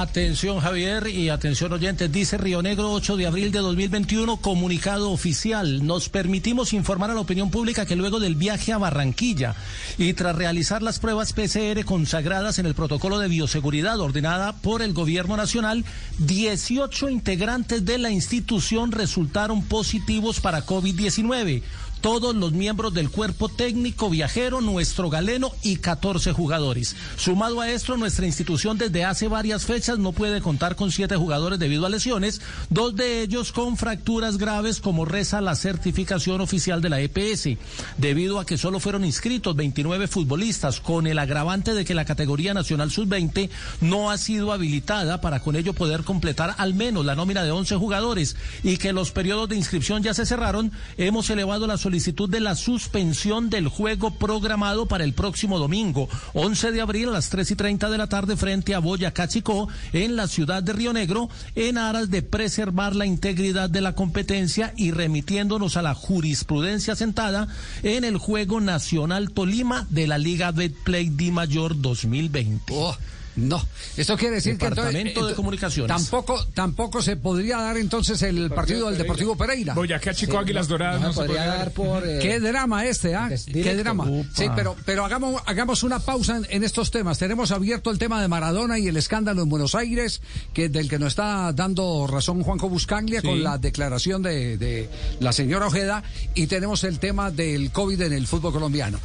Atención Javier y atención oyentes, dice Río Negro 8 de abril de 2021, comunicado oficial. Nos permitimos informar a la opinión pública que luego del viaje a Barranquilla y tras realizar las pruebas PCR consagradas en el protocolo de bioseguridad ordenada por el gobierno nacional, 18 integrantes de la institución resultaron positivos para COVID-19 todos los miembros del cuerpo técnico viajero, nuestro galeno y 14 jugadores. Sumado a esto, nuestra institución desde hace varias fechas no puede contar con siete jugadores debido a lesiones, dos de ellos con fracturas graves como reza la certificación oficial de la EPS, debido a que solo fueron inscritos 29 futbolistas con el agravante de que la categoría nacional sub-20 no ha sido habilitada para con ello poder completar al menos la nómina de 11 jugadores y que los periodos de inscripción ya se cerraron, hemos elevado la solicitud solicitud de la suspensión del juego programado para el próximo domingo, 11 de abril a las 3 y 30 de la tarde frente a Boyacá Chicó, en la ciudad de Río Negro, en aras de preservar la integridad de la competencia y remitiéndonos a la jurisprudencia sentada en el Juego Nacional Tolima de la Liga Betplay Di Mayor 2020. No, eso quiere decir que entonces, de Comunicaciones. Tampoco, tampoco se podría dar entonces el partido, del Deportivo Pereira. Boyacá, Chico, Águilas Doradas. No, podría dar por. Eh, Qué drama este, ¿ah? Qué drama. Sí, pero, pero hagamos, hagamos una pausa en, estos temas. Tenemos abierto el tema de Maradona y el escándalo en Buenos Aires, que del que nos está dando razón Juanjo Buscanglia con la declaración de, de la señora Ojeda, y tenemos el tema del COVID en el fútbol colombiano.